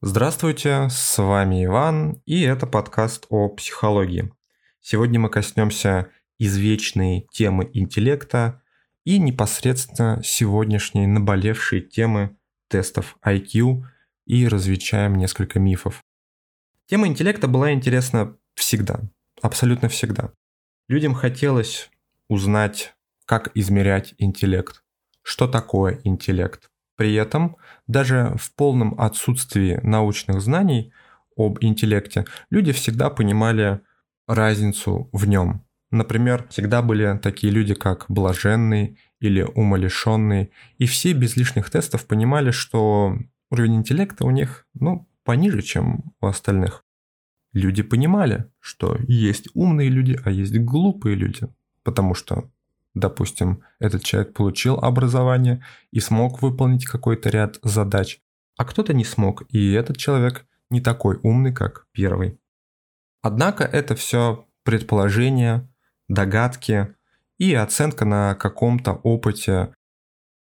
Здравствуйте, с вами Иван, и это подкаст о психологии. Сегодня мы коснемся извечной темы интеллекта и непосредственно сегодняшней наболевшей темы тестов IQ и развенчаем несколько мифов. Тема интеллекта была интересна всегда, абсолютно всегда. Людям хотелось узнать, как измерять интеллект, что такое интеллект. При этом даже в полном отсутствии научных знаний об интеллекте люди всегда понимали разницу в нем. Например, всегда были такие люди, как блаженный или умалишенный, и все без лишних тестов понимали, что уровень интеллекта у них, ну, пониже, чем у остальных. Люди понимали, что есть умные люди, а есть глупые люди, потому что, допустим, этот человек получил образование и смог выполнить какой-то ряд задач, а кто-то не смог, и этот человек не такой умный, как первый. Однако это все предположения, догадки и оценка на каком-то опыте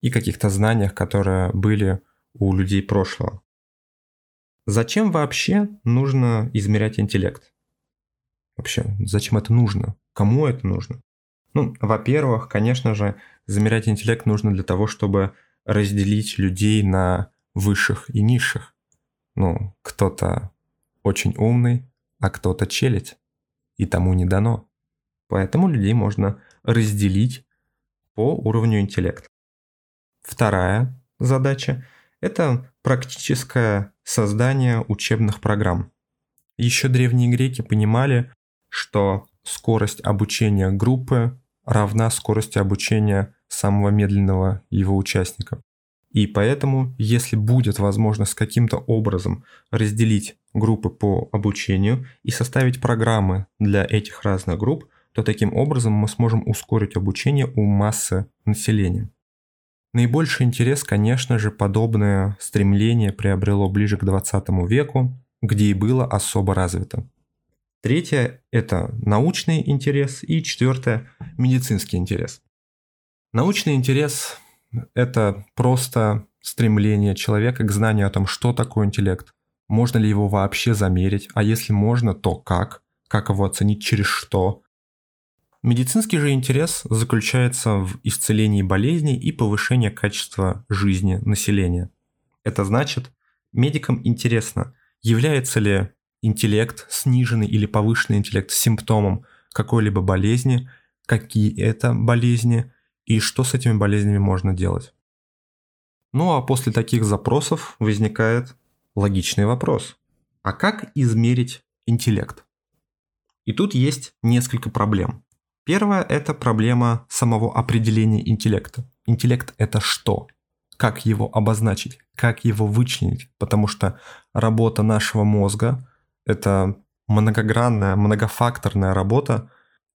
и каких-то знаниях, которые были у людей прошлого. Зачем вообще нужно измерять интеллект? Вообще, зачем это нужно? Кому это нужно? Ну, во-первых, конечно же, замерять интеллект нужно для того, чтобы разделить людей на высших и низших. Ну, кто-то очень умный, а кто-то челядь, и тому не дано. Поэтому людей можно разделить по уровню интеллекта. Вторая задача – это практическое создание учебных программ. Еще древние греки понимали, что скорость обучения группы равна скорости обучения самого медленного его участника. И поэтому, если будет возможность каким-то образом разделить группы по обучению и составить программы для этих разных групп, то таким образом мы сможем ускорить обучение у массы населения. Наибольший интерес, конечно же, подобное стремление приобрело ближе к 20 веку, где и было особо развито. Третье – это научный интерес, и четвертое – медицинский интерес. Научный интерес – это просто стремление человека к знанию о том, что такое интеллект, можно ли его вообще замерить, а если можно, то как, как его оценить, через что – Медицинский же интерес заключается в исцелении болезней и повышении качества жизни населения. Это значит, медикам интересно, является ли интеллект, сниженный или повышенный интеллект симптомом какой-либо болезни, какие это болезни и что с этими болезнями можно делать. Ну а после таких запросов возникает логичный вопрос. А как измерить интеллект? И тут есть несколько проблем. Первое – это проблема самого определения интеллекта. Интеллект – это что? Как его обозначить? Как его вычленить? Потому что работа нашего мозга – это многогранная, многофакторная работа,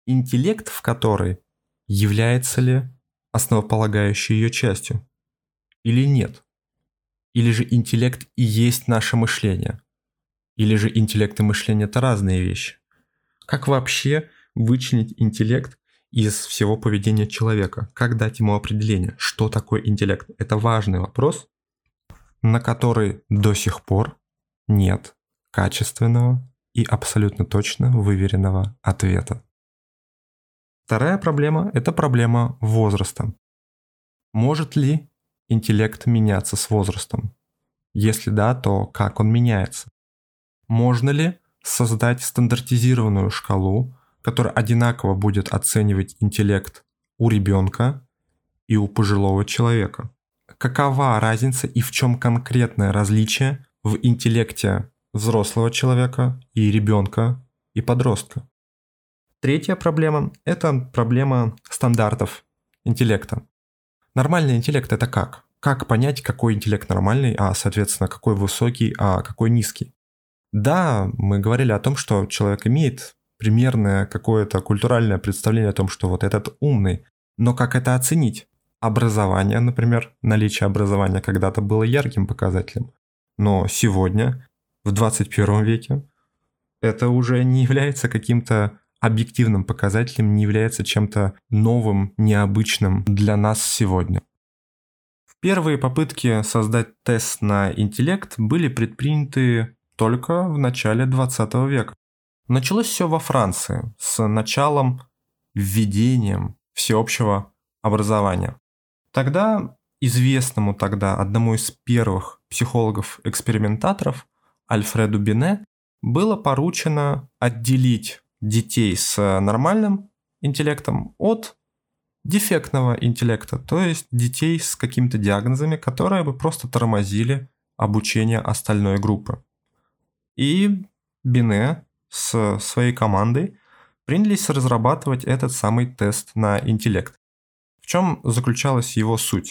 интеллект в которой является ли основополагающей ее частью или нет? Или же интеллект и есть наше мышление? Или же интеллект и мышление – это разные вещи? Как вообще вычленить интеллект из всего поведения человека? Как дать ему определение, что такое интеллект? Это важный вопрос, на который до сих пор нет качественного и абсолютно точно выверенного ответа. Вторая проблема – это проблема возраста. Может ли интеллект меняться с возрастом? Если да, то как он меняется? Можно ли создать стандартизированную шкалу, который одинаково будет оценивать интеллект у ребенка и у пожилого человека. Какова разница и в чем конкретное различие в интеллекте взрослого человека и ребенка и подростка? Третья проблема – это проблема стандартов интеллекта. Нормальный интеллект – это как? Как понять, какой интеллект нормальный, а, соответственно, какой высокий, а какой низкий? Да, мы говорили о том, что человек имеет примерное какое-то культуральное представление о том, что вот этот умный. Но как это оценить? Образование, например, наличие образования когда-то было ярким показателем. Но сегодня, в 21 веке, это уже не является каким-то объективным показателем, не является чем-то новым, необычным для нас сегодня. Первые попытки создать тест на интеллект были предприняты только в начале 20 века. Началось все во Франции с началом введением всеобщего образования. Тогда известному тогда одному из первых психологов-экспериментаторов Альфреду Бине было поручено отделить детей с нормальным интеллектом от дефектного интеллекта, то есть детей с какими-то диагнозами, которые бы просто тормозили обучение остальной группы. И Бине с своей командой принялись разрабатывать этот самый тест на интеллект. В чем заключалась его суть?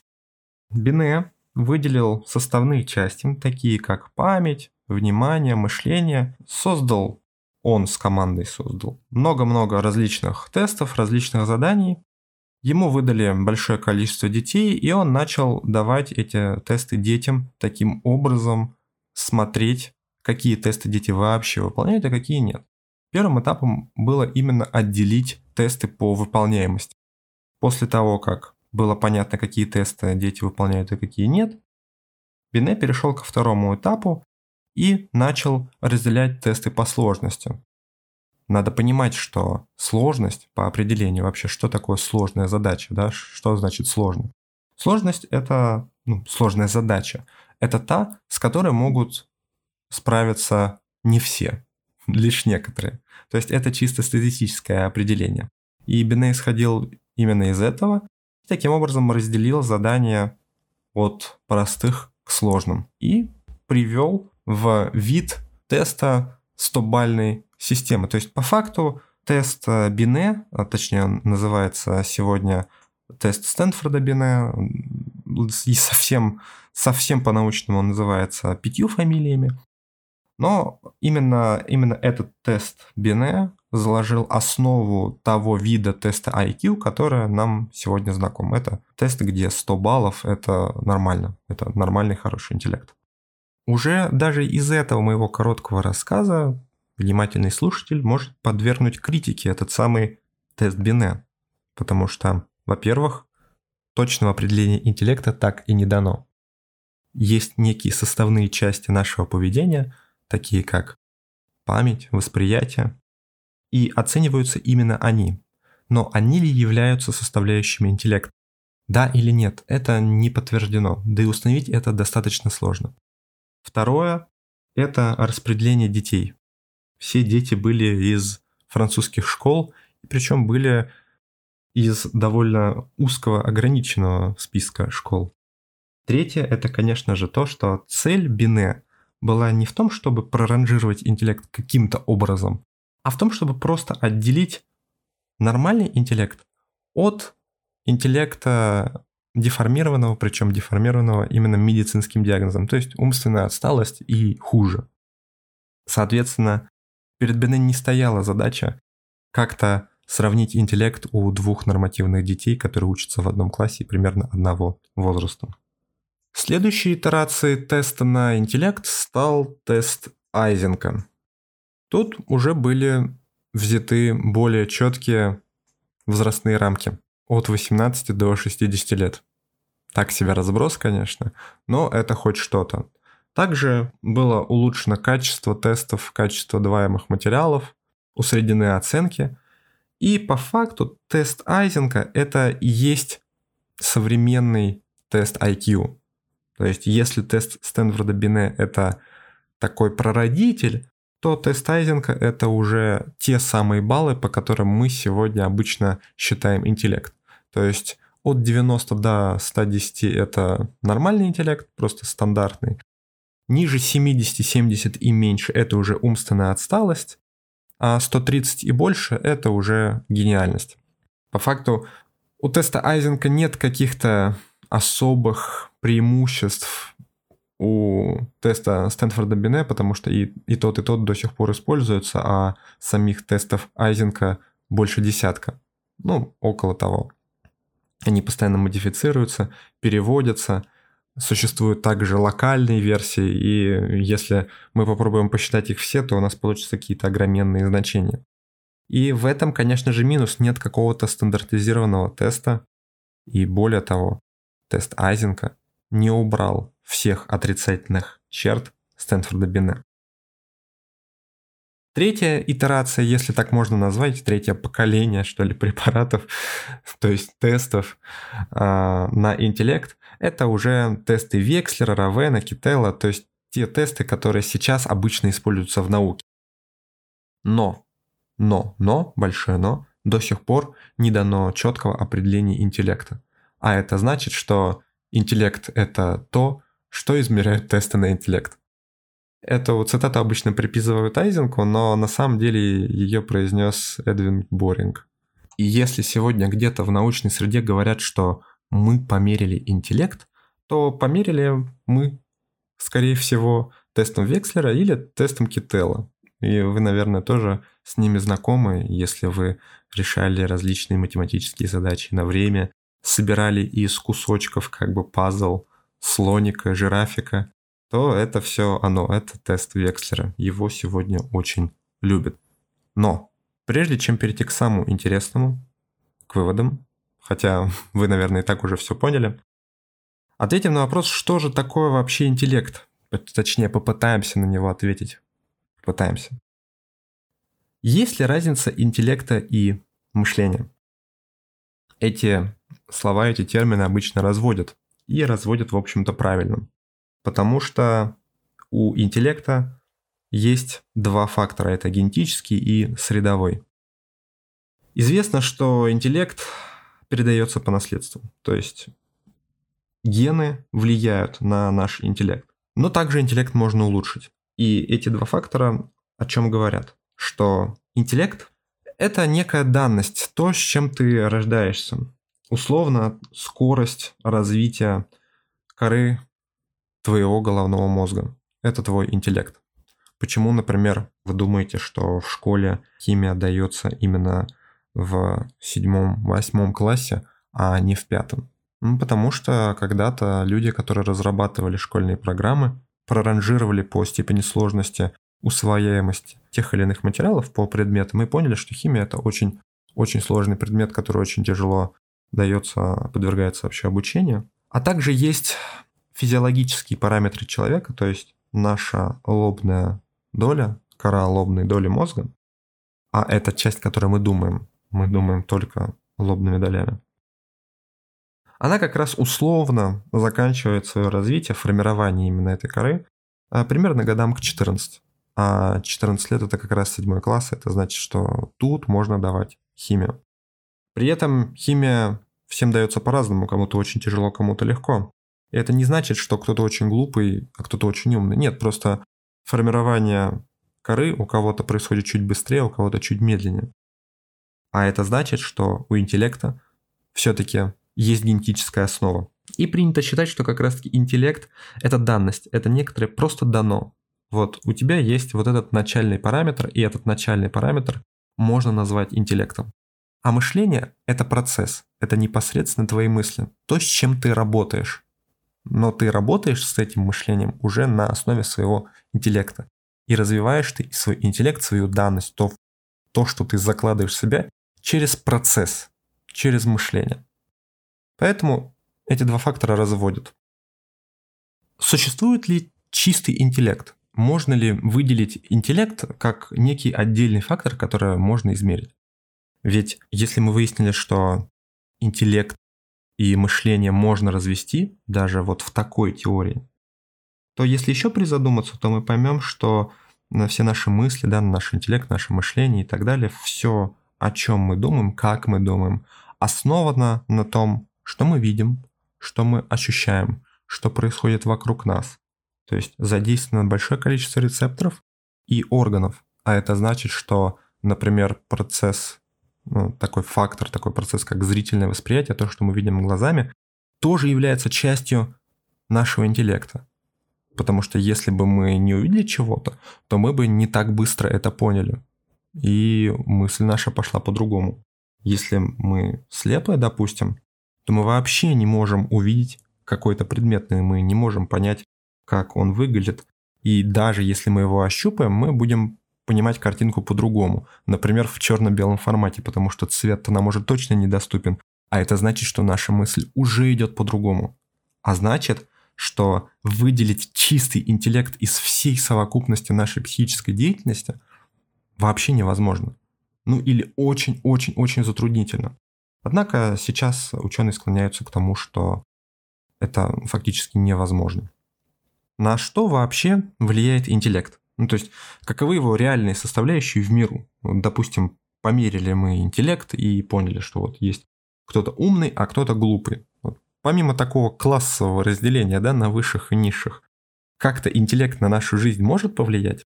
Бине выделил составные части, такие как память, внимание, мышление, создал, он с командой создал много-много различных тестов, различных заданий. Ему выдали большое количество детей, и он начал давать эти тесты детям таким образом, смотреть, какие тесты дети вообще выполняют, а какие нет. Первым этапом было именно отделить тесты по выполняемости. После того, как было понятно, какие тесты дети выполняют и какие нет, Бине перешел ко второму этапу и начал разделять тесты по сложности. Надо понимать, что сложность по определению вообще, что такое сложная задача, да, что значит сложно. Сложность – это ну, сложная задача. Это та, с которой могут справиться не все, лишь некоторые. То есть это чисто статистическое определение. И Бине исходил именно из этого Таким образом разделил задания от простых к сложным и привел в вид теста 100-бальной системы. То есть по факту тест Бине, а точнее называется сегодня тест Стэнфорда Бине, и совсем, совсем по-научному он называется пятью фамилиями. Но именно, именно этот тест Бине заложил основу того вида теста IQ, которое нам сегодня знаком. Это тест, где 100 баллов – это нормально, это нормальный хороший интеллект. Уже даже из этого моего короткого рассказа внимательный слушатель может подвергнуть критике этот самый тест Бине, потому что, во-первых, точного определения интеллекта так и не дано. Есть некие составные части нашего поведения, такие как память, восприятие, и оцениваются именно они. Но они ли являются составляющими интеллекта? Да или нет, это не подтверждено, да и установить это достаточно сложно. Второе – это распределение детей. Все дети были из французских школ, причем были из довольно узкого ограниченного списка школ. Третье – это, конечно же, то, что цель Бине была не в том, чтобы проранжировать интеллект каким-то образом, а в том, чтобы просто отделить нормальный интеллект от интеллекта деформированного, причем деформированного именно медицинским диагнозом, то есть умственная отсталость и хуже. Соответственно, перед Бенен не стояла задача как-то сравнить интеллект у двух нормативных детей, которые учатся в одном классе примерно одного возраста. Следующей итерацией теста на интеллект стал тест Айзенка. Тут уже были взяты более четкие возрастные рамки от 18 до 60 лет. Так себе разброс, конечно, но это хоть что-то. Также было улучшено качество тестов, качество даваемых материалов, усреднены оценки. И по факту тест Айзенка это и есть современный тест IQ. То есть если тест Стэнфорда Бине это такой прародитель, то тест Айзенка – это уже те самые баллы, по которым мы сегодня обычно считаем интеллект. То есть от 90 до 110 – это нормальный интеллект, просто стандартный. Ниже 70, 70 и меньше – это уже умственная отсталость, а 130 и больше – это уже гениальность. По факту у теста Айзенка нет каких-то особых преимуществ у теста Стэнфорда Бине, потому что и, и тот, и тот до сих пор используются, а самих тестов Айзенка больше десятка. Ну, около того. Они постоянно модифицируются, переводятся, существуют также локальные версии, и если мы попробуем посчитать их все, то у нас получатся какие-то огроменные значения. И в этом, конечно же, минус. Нет какого-то стандартизированного теста. И более того, тест Айзенка не убрал всех отрицательных черт Стэнфорда Бине. Третья итерация, если так можно назвать, третье поколение, что ли, препаратов, то есть тестов э, на интеллект, это уже тесты Векслера, Равена, Кителла, то есть те тесты, которые сейчас обычно используются в науке. Но, но, но, большое но, до сих пор не дано четкого определения интеллекта. А это значит, что интеллект — это то, что измеряют тесты на интеллект. Эту цитату обычно приписывают Айзенку, но на самом деле ее произнес Эдвин Боринг. И если сегодня где-то в научной среде говорят, что мы померили интеллект, то померили мы, скорее всего, тестом Векслера или тестом Кителла. И вы, наверное, тоже с ними знакомы, если вы решали различные математические задачи на время, собирали из кусочков как бы пазл слоника, жирафика, то это все оно, это тест Векслера. Его сегодня очень любят. Но прежде чем перейти к самому интересному, к выводам, хотя вы, наверное, и так уже все поняли, ответим на вопрос, что же такое вообще интеллект. Точнее, попытаемся на него ответить. Попытаемся. Есть ли разница интеллекта и мышления? Эти слова, эти термины обычно разводят. И разводят, в общем-то, правильно. Потому что у интеллекта есть два фактора. Это генетический и средовой. Известно, что интеллект передается по наследству. То есть гены влияют на наш интеллект. Но также интеллект можно улучшить. И эти два фактора о чем говорят? Что интеллект – это некая данность, то, с чем ты рождаешься. Условно, скорость развития коры твоего головного мозга. Это твой интеллект. Почему, например, вы думаете, что в школе химия дается именно в седьмом-восьмом классе, а не в пятом? Ну, потому что когда-то люди, которые разрабатывали школьные программы, проранжировали по степени сложности усвояемость тех или иных материалов по предметам и поняли, что химия это очень, очень сложный предмет, который очень тяжело дается, подвергается вообще обучению. А также есть физиологические параметры человека, то есть наша лобная доля, кора лобной доли мозга, а это часть, которой мы думаем, мы думаем только лобными долями, она как раз условно заканчивает свое развитие, формирование именно этой коры а, примерно годам к 14. А 14 лет это как раз седьмой класс, это значит, что тут можно давать химию. При этом химия всем дается по-разному, кому-то очень тяжело, кому-то легко. Это не значит, что кто-то очень глупый, а кто-то очень умный. Нет, просто формирование коры у кого-то происходит чуть быстрее, у кого-то чуть медленнее. А это значит, что у интеллекта все-таки есть генетическая основа. И принято считать, что как раз-таки интеллект – это данность, это некоторое просто дано. Вот у тебя есть вот этот начальный параметр, и этот начальный параметр можно назвать интеллектом. А мышление – это процесс, это непосредственно твои мысли, то, с чем ты работаешь. Но ты работаешь с этим мышлением уже на основе своего интеллекта. И развиваешь ты свой интеллект, свою данность, то, то, что ты закладываешь в себя через процесс, через мышление. Поэтому эти два фактора разводят. Существует ли чистый интеллект? можно ли выделить интеллект как некий отдельный фактор, который можно измерить? Ведь если мы выяснили, что интеллект и мышление можно развести даже вот в такой теории, то если еще призадуматься, то мы поймем, что на все наши мысли, да, наш интеллект, наше мышление и так далее, все, о чем мы думаем, как мы думаем, основано на том, что мы видим, что мы ощущаем, что происходит вокруг нас. То есть задействовано большое количество рецепторов и органов. А это значит, что, например, процесс, ну, такой фактор, такой процесс, как зрительное восприятие, то, что мы видим глазами, тоже является частью нашего интеллекта. Потому что если бы мы не увидели чего-то, то мы бы не так быстро это поняли. И мысль наша пошла по-другому. Если мы слепые, допустим, то мы вообще не можем увидеть какой-то предмет, и мы не можем понять, как он выглядит. И даже если мы его ощупаем, мы будем понимать картинку по-другому. Например, в черно-белом формате, потому что цвет нам уже точно недоступен. А это значит, что наша мысль уже идет по-другому. А значит, что выделить чистый интеллект из всей совокупности нашей психической деятельности вообще невозможно. Ну или очень-очень-очень затруднительно. Однако сейчас ученые склоняются к тому, что это фактически невозможно. На что вообще влияет интеллект? Ну, то есть, каковы его реальные составляющие в миру? Вот, допустим, померили мы интеллект и поняли, что вот есть кто-то умный, а кто-то глупый. Вот. Помимо такого классового разделения да, на высших и низших, как-то интеллект на нашу жизнь может повлиять?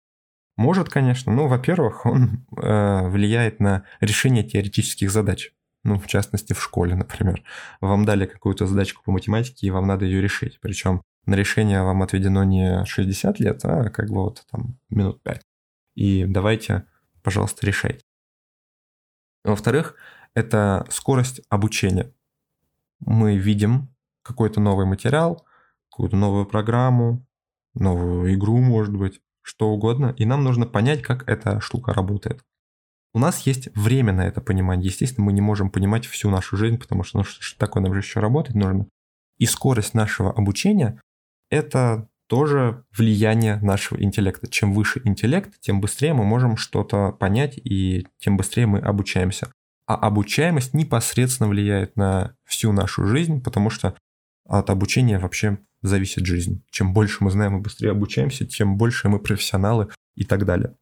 Может, конечно. Ну, во-первых, он э, влияет на решение теоретических задач. Ну, в частности, в школе, например. Вам дали какую-то задачку по математике, и вам надо ее решить. Причем на решение вам отведено не 60 лет, а как бы вот там минут 5. И давайте, пожалуйста, решайте. Во-вторых, это скорость обучения. Мы видим какой-то новый материал, какую-то новую программу, новую игру, может быть, что угодно, и нам нужно понять, как эта штука работает. У нас есть время на это понимание. Естественно, мы не можем понимать всю нашу жизнь, потому что ну, что такое нам же еще работать нужно. И скорость нашего обучения это тоже влияние нашего интеллекта. Чем выше интеллект, тем быстрее мы можем что-то понять и тем быстрее мы обучаемся. А обучаемость непосредственно влияет на всю нашу жизнь, потому что от обучения вообще зависит жизнь. Чем больше мы знаем и быстрее обучаемся, тем больше мы профессионалы и так далее.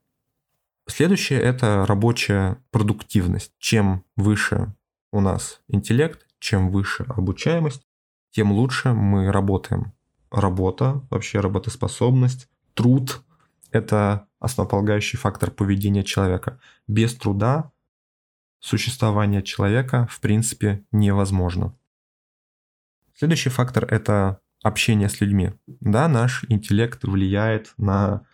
Следующее – это рабочая продуктивность. Чем выше у нас интеллект, чем выше обучаемость, тем лучше мы работаем работа, вообще работоспособность, труд – это основополагающий фактор поведения человека. Без труда существование человека в принципе невозможно. Следующий фактор – это общение с людьми. Да, наш интеллект влияет на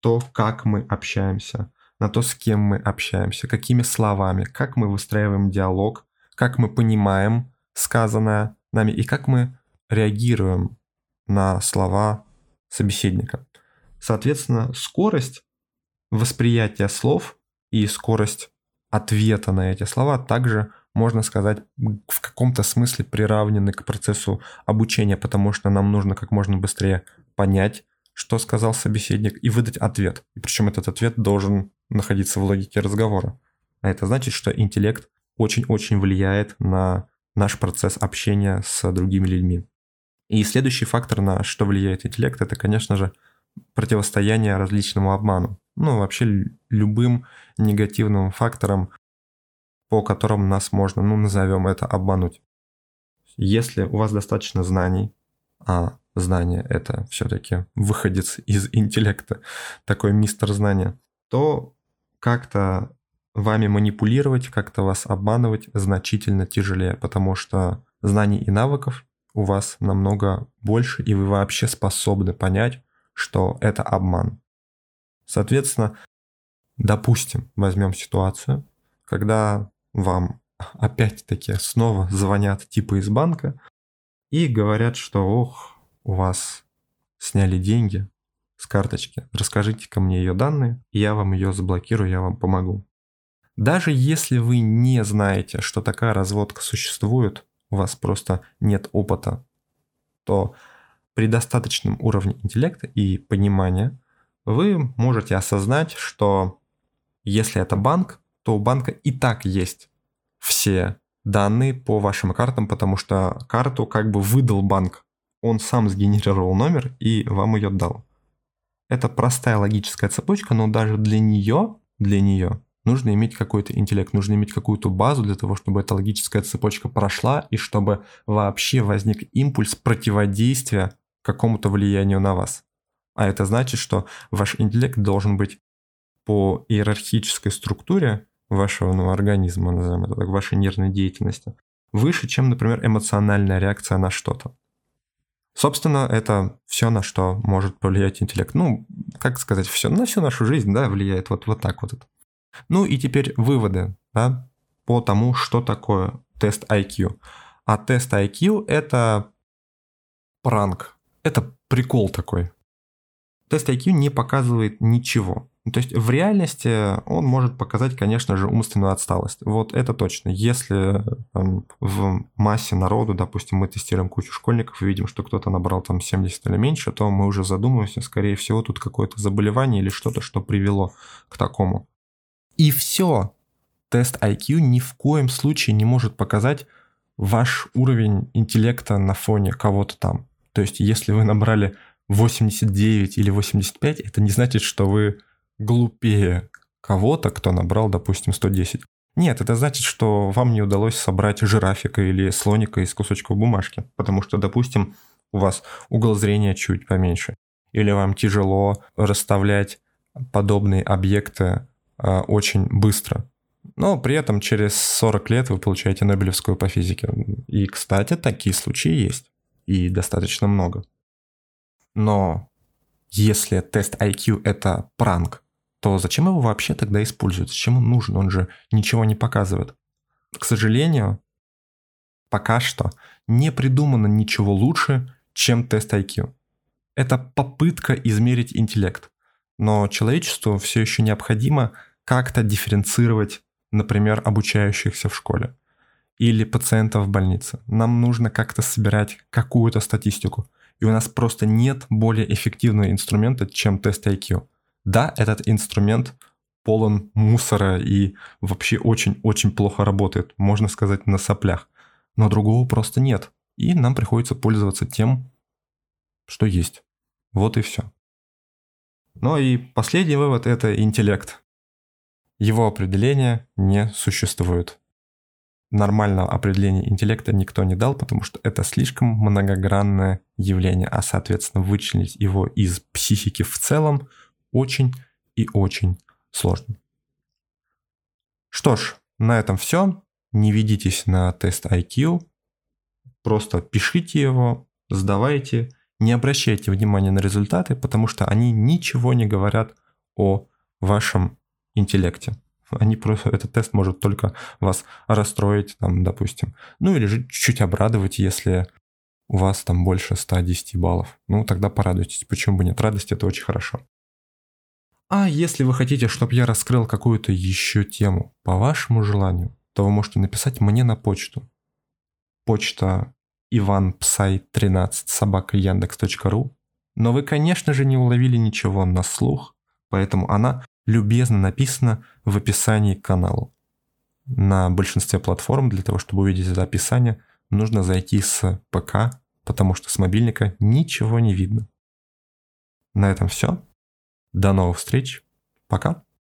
то, как мы общаемся, на то, с кем мы общаемся, какими словами, как мы выстраиваем диалог, как мы понимаем сказанное нами и как мы реагируем на слова собеседника. Соответственно, скорость восприятия слов и скорость ответа на эти слова также можно сказать, в каком-то смысле приравнены к процессу обучения, потому что нам нужно как можно быстрее понять, что сказал собеседник, и выдать ответ. И причем этот ответ должен находиться в логике разговора. А это значит, что интеллект очень-очень влияет на наш процесс общения с другими людьми. И следующий фактор, на что влияет интеллект, это, конечно же, противостояние различному обману. Ну, вообще любым негативным факторам, по которым нас можно, ну, назовем это, обмануть. Если у вас достаточно знаний, а знание это все-таки выходец из интеллекта, такой мистер знания, то как-то вами манипулировать, как-то вас обманывать значительно тяжелее, потому что знаний и навыков у вас намного больше, и вы вообще способны понять, что это обман. Соответственно, допустим, возьмем ситуацию, когда вам опять-таки снова звонят типа из банка и говорят, что ох, у вас сняли деньги с карточки, расскажите ко мне ее данные, я вам ее заблокирую, я вам помогу. Даже если вы не знаете, что такая разводка существует, у вас просто нет опыта, то при достаточном уровне интеллекта и понимания вы можете осознать, что если это банк, то у банка и так есть все данные по вашим картам, потому что карту как бы выдал банк. Он сам сгенерировал номер и вам ее дал. Это простая логическая цепочка, но даже для нее, для нее нужно иметь какой-то интеллект, нужно иметь какую-то базу для того, чтобы эта логическая цепочка прошла и чтобы вообще возник импульс противодействия какому-то влиянию на вас. А это значит, что ваш интеллект должен быть по иерархической структуре вашего ну, организма, назовем это так, вашей нервной деятельности, выше, чем, например, эмоциональная реакция на что-то. Собственно, это все, на что может повлиять интеллект. Ну, как сказать, все, на всю нашу жизнь, да, влияет вот, вот так вот. Это. Ну и теперь выводы да, по тому, что такое тест IQ. А тест IQ – это пранк, это прикол такой. Тест IQ не показывает ничего. То есть в реальности он может показать, конечно же, умственную отсталость. Вот это точно. Если там, в массе народу, допустим, мы тестируем кучу школьников и видим, что кто-то набрал там 70 или меньше, то мы уже задумываемся, скорее всего, тут какое-то заболевание или что-то, что привело к такому. И все. Тест IQ ни в коем случае не может показать ваш уровень интеллекта на фоне кого-то там. То есть, если вы набрали 89 или 85, это не значит, что вы глупее кого-то, кто набрал, допустим, 110. Нет, это значит, что вам не удалось собрать жирафика или слоника из кусочков бумажки, потому что, допустим, у вас угол зрения чуть поменьше, или вам тяжело расставлять подобные объекты очень быстро. Но при этом через 40 лет вы получаете Нобелевскую по физике. И, кстати, такие случаи есть. И достаточно много. Но если тест IQ это пранк, то зачем его вообще тогда используют? Зачем он нужен? Он же ничего не показывает. К сожалению, пока что не придумано ничего лучше, чем тест IQ. Это попытка измерить интеллект. Но человечеству все еще необходимо как-то дифференцировать, например, обучающихся в школе или пациентов в больнице. Нам нужно как-то собирать какую-то статистику. И у нас просто нет более эффективного инструмента, чем тест IQ. Да, этот инструмент полон мусора и вообще очень-очень плохо работает, можно сказать, на соплях. Но другого просто нет. И нам приходится пользоваться тем, что есть. Вот и все. Ну и последний вывод – это интеллект. Его определения не существует. Нормального определения интеллекта никто не дал, потому что это слишком многогранное явление, а соответственно вычленить его из психики в целом очень и очень сложно. Что ж, на этом все. Не ведитесь на тест IQ. Просто пишите его, сдавайте. Не обращайте внимания на результаты, потому что они ничего не говорят о вашем интеллекте. Они просто, этот тест может только вас расстроить, там, допустим. Ну или же чуть-чуть обрадовать, если у вас там больше 110 баллов. Ну, тогда порадуйтесь. Почему бы нет? Радость это очень хорошо. А если вы хотите, чтобы я раскрыл какую-то еще тему по вашему желанию, то вы можете написать мне на почту. Почта ivanpsai13 собака яндекс.ру. Но вы, конечно же, не уловили ничего на слух, поэтому она любезно написана в описании к каналу. На большинстве платформ для того, чтобы увидеть это описание, нужно зайти с ПК, потому что с мобильника ничего не видно. На этом все. До новых встреч. Пока.